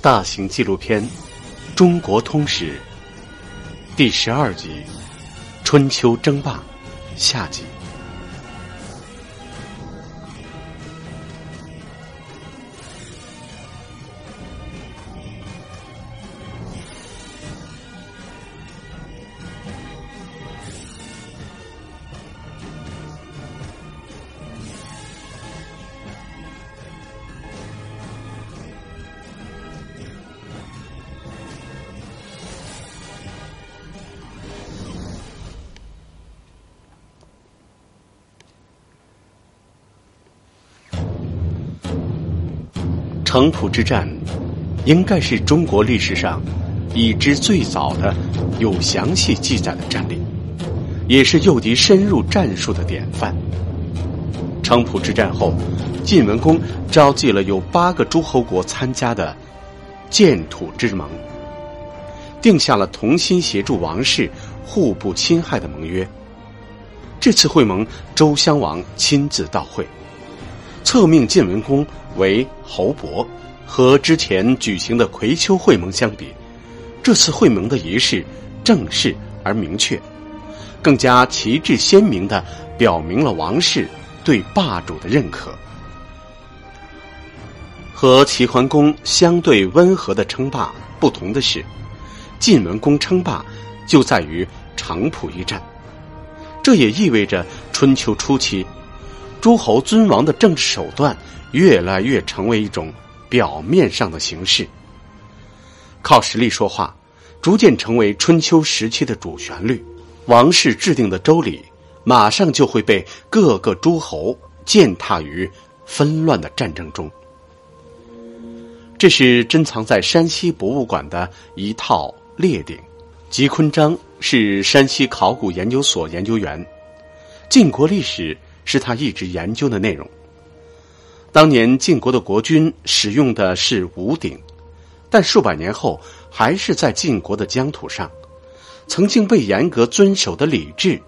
大型纪录片《中国通史》第十二集《春秋争霸》下集。城濮之战，应该是中国历史上已知最早的有详细记载的战例，也是诱敌深入战术的典范。城濮之战后，晋文公召集了有八个诸侯国参加的建土之盟，定下了同心协助王室互不侵害的盟约。这次会盟，周襄王亲自到会。册命晋文公为侯伯，和之前举行的葵丘会盟相比，这次会盟的仪式正式而明确，更加旗帜鲜明的表明了王室对霸主的认可。和齐桓公相对温和的称霸不同的是，晋文公称霸就在于城濮一战，这也意味着春秋初期。诸侯尊王的政治手段越来越成为一种表面上的形式，靠实力说话，逐渐成为春秋时期的主旋律。王室制定的周礼，马上就会被各个诸侯践踏于纷乱的战争中。这是珍藏在山西博物馆的一套列鼎，吉坤章是山西考古研究所研究员，晋国历史。是他一直研究的内容。当年晋国的国君使用的是五鼎，但数百年后还是在晋国的疆土上，曾经被严格遵守的礼制，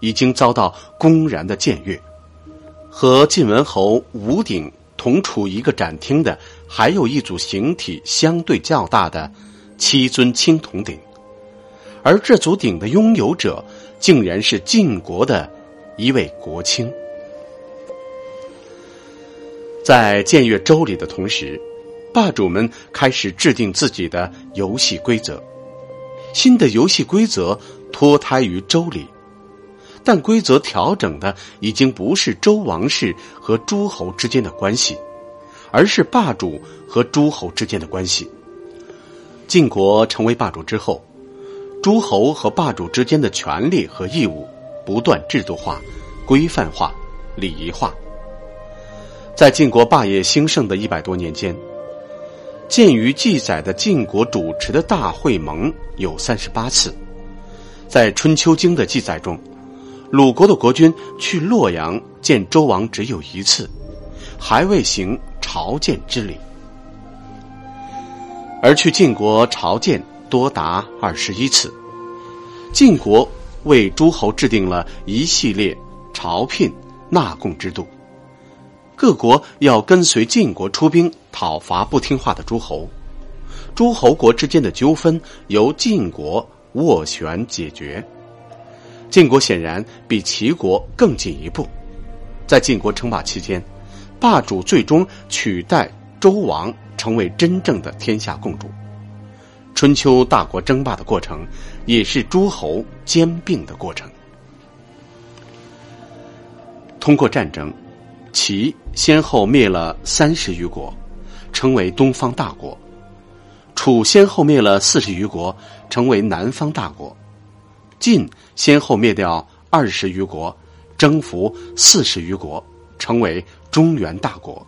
已经遭到公然的僭越。和晋文侯五鼎同处一个展厅的，还有一组形体相对较大的七尊青铜鼎，而这组鼎的拥有者，竟然是晋国的一位国卿。在僭越周礼的同时，霸主们开始制定自己的游戏规则。新的游戏规则脱胎于周礼，但规则调整的已经不是周王室和诸侯之间的关系，而是霸主和诸侯之间的关系。晋国成为霸主之后，诸侯和霸主之间的权利和义务不断制度化、规范化、礼仪化。在晋国霸业兴盛的一百多年间，鉴于记载的晋国主持的大会盟有三十八次，在《春秋经》的记载中，鲁国的国君去洛阳见周王只有一次，还未行朝见之礼；而去晋国朝见多达二十一次。晋国为诸侯制定了一系列朝聘纳贡制度。各国要跟随晋国出兵讨伐不听话的诸侯，诸侯国之间的纠纷由晋国斡旋解决。晋国显然比齐国更进一步，在晋国称霸期间，霸主最终取代周王成为真正的天下共主。春秋大国争霸的过程，也是诸侯兼并的过程。通过战争。齐先后灭了三十余国，成为东方大国；楚先后灭了四十余国，成为南方大国；晋先后灭掉二十余国，征服四十余国，成为中原大国；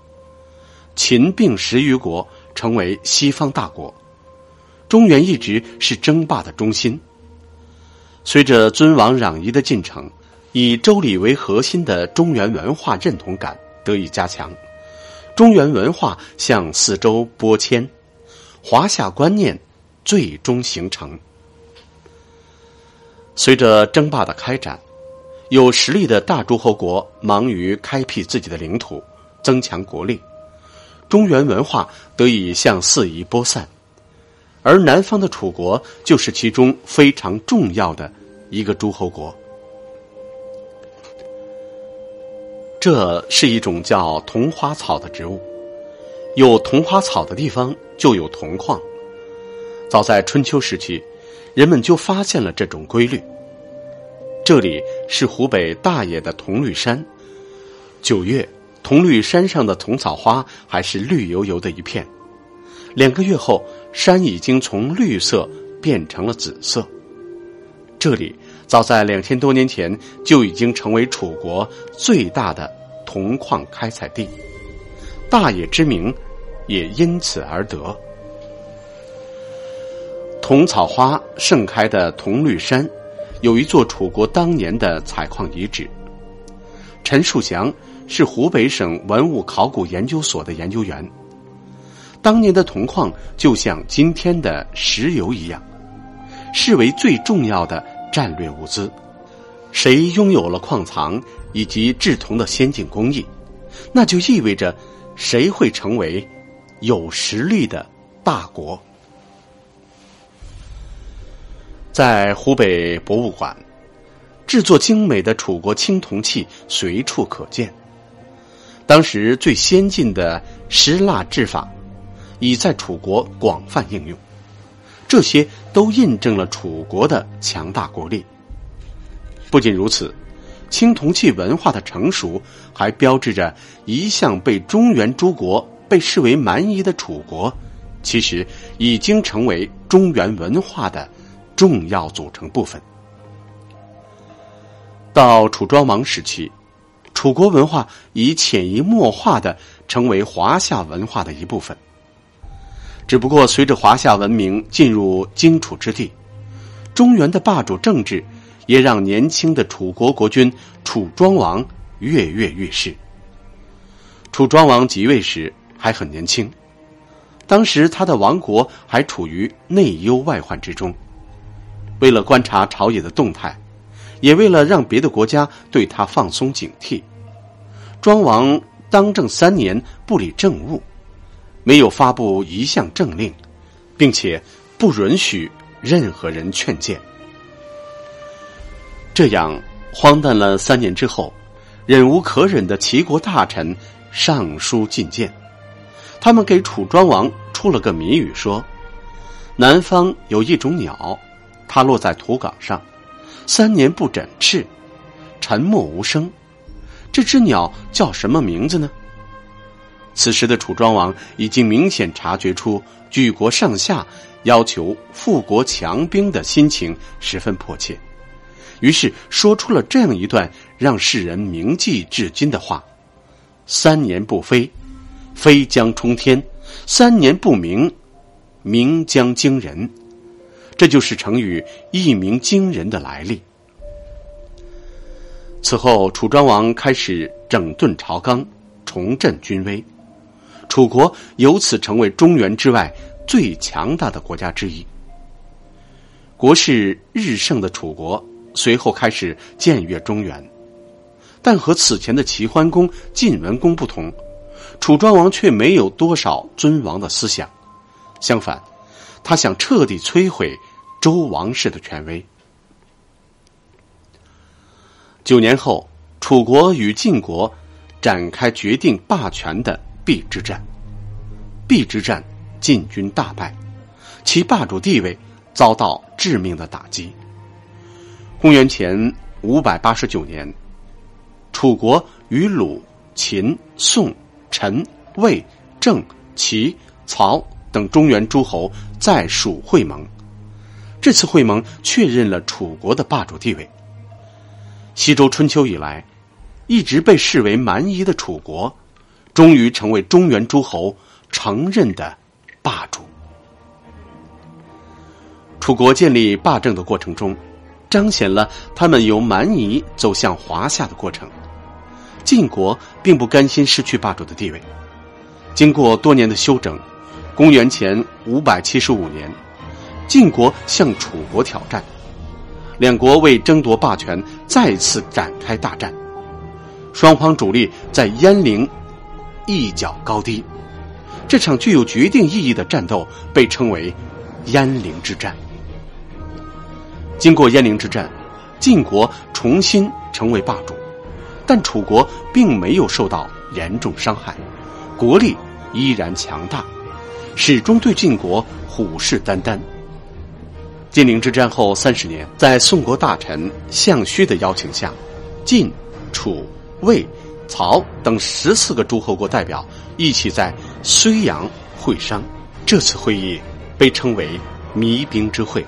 秦并十余国，成为西方大国。中原一直是争霸的中心。随着尊王攘夷的进程。以周礼为核心的中原文化认同感得以加强，中原文化向四周播迁，华夏观念最终形成。随着争霸的开展，有实力的大诸侯国忙于开辟自己的领土，增强国力，中原文化得以向四夷播散，而南方的楚国就是其中非常重要的一个诸侯国。这是一种叫桐花草的植物，有桐花草的地方就有铜矿。早在春秋时期，人们就发现了这种规律。这里是湖北大冶的铜绿山，九月，铜绿山上的铜草花还是绿油油的一片，两个月后，山已经从绿色变成了紫色。这里早在两千多年前就已经成为楚国最大的铜矿开采地，大冶之名也因此而得。铜草花盛开的铜绿山。有一座楚国当年的采矿遗址。陈树祥是湖北省文物考古研究所的研究员。当年的铜矿就像今天的石油一样，视为最重要的战略物资。谁拥有了矿藏以及制铜的先进工艺，那就意味着谁会成为有实力的大国。在湖北博物馆，制作精美的楚国青铜器随处可见。当时最先进的石蜡制法已在楚国广泛应用，这些都印证了楚国的强大国力。不仅如此，青铜器文化的成熟，还标志着一向被中原诸国被视为蛮夷的楚国，其实已经成为中原文化的。重要组成部分。到楚庄王时期，楚国文化已潜移默化的成为华夏文化的一部分。只不过，随着华夏文明进入荆楚之地，中原的霸主政治也让年轻的楚国国君楚庄王跃跃欲试。楚庄王即位时还很年轻，当时他的王国还处于内忧外患之中。为了观察朝野的动态，也为了让别的国家对他放松警惕，庄王当政三年不理政务，没有发布一项政令，并且不允许任何人劝谏。这样荒诞了三年之后，忍无可忍的齐国大臣上书进谏，他们给楚庄王出了个谜语，说：南方有一种鸟。它落在土岗上，三年不展翅，沉默无声。这只鸟叫什么名字呢？此时的楚庄王已经明显察觉出举国上下要求富国强兵的心情十分迫切，于是说出了这样一段让世人铭记至今的话：“三年不飞，飞将冲天；三年不鸣，鸣将惊人。”这就是成语“一鸣惊人”的来历。此后，楚庄王开始整顿朝纲，重振军威，楚国由此成为中原之外最强大的国家之一。国势日盛的楚国随后开始僭越中原，但和此前的齐桓公、晋文公不同，楚庄王却没有多少尊王的思想，相反。他想彻底摧毁周王室的权威。九年后，楚国与晋国展开决定霸权的邲之战。邲之战，晋军大败，其霸主地位遭到致命的打击。公元前五百八十九年，楚国与鲁、秦、宋、陈、魏、郑、齐、曹。等中原诸侯在蜀会盟，这次会盟确认了楚国的霸主地位。西周春秋以来，一直被视为蛮夷的楚国，终于成为中原诸侯承认的霸主。楚国建立霸政的过程中，彰显了他们由蛮夷走向华夏的过程。晋国并不甘心失去霸主的地位，经过多年的休整。公元前五百七十五年，晋国向楚国挑战，两国为争夺霸权再次展开大战，双方主力在鄢陵一较高低。这场具有决定意义的战斗被称为鄢陵之战。经过鄢陵之战，晋国重新成为霸主，但楚国并没有受到严重伤害，国力依然强大，始终对晋国虎视眈眈。晋陵之战后三十年，在宋国大臣项须的邀请下，晋、楚、魏、曹等十四个诸侯国代表一起在睢阳会商。这次会议被称为“弭兵之会”。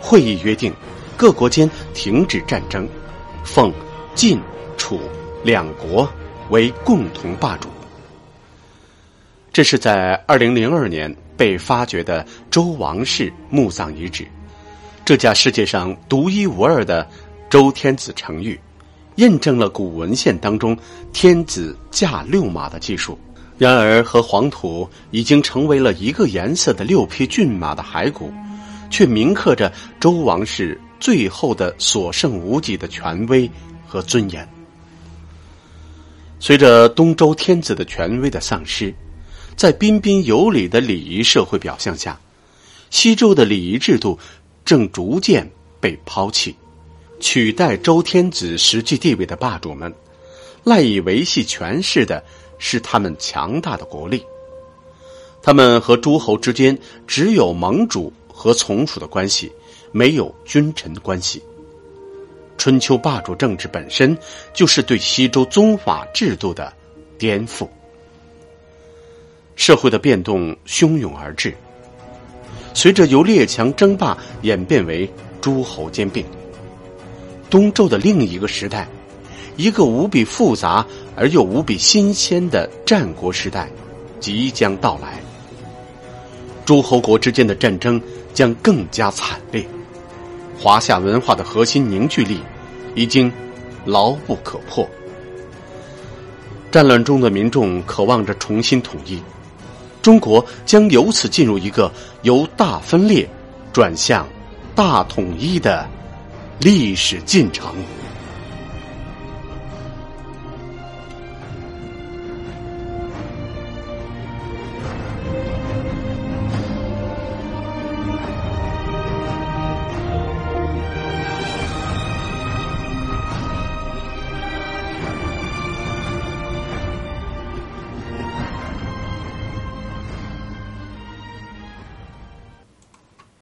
会议约定，各国间停止战争，奉晋、楚两国为共同霸主。这是在二零零二年。被发掘的周王室墓葬遗址，这家世界上独一无二的周天子成玉，印证了古文献当中天子驾六马的技术。然而，和黄土已经成为了一个颜色的六匹骏马的骸骨，却铭刻着周王室最后的所剩无几的权威和尊严。随着东周天子的权威的丧失。在彬彬有礼的礼仪社会表象下，西周的礼仪制度正逐渐被抛弃，取代周天子实际地位的霸主们，赖以维系权势的是他们强大的国力。他们和诸侯之间只有盟主和从属的关系，没有君臣的关系。春秋霸主政治本身就是对西周宗法制度的颠覆。社会的变动汹涌而至，随着由列强争霸演变为诸侯兼并，东周的另一个时代，一个无比复杂而又无比新鲜的战国时代即将到来。诸侯国之间的战争将更加惨烈，华夏文化的核心凝聚力已经牢不可破。战乱中的民众渴望着重新统一。中国将由此进入一个由大分裂转向大统一的历史进程。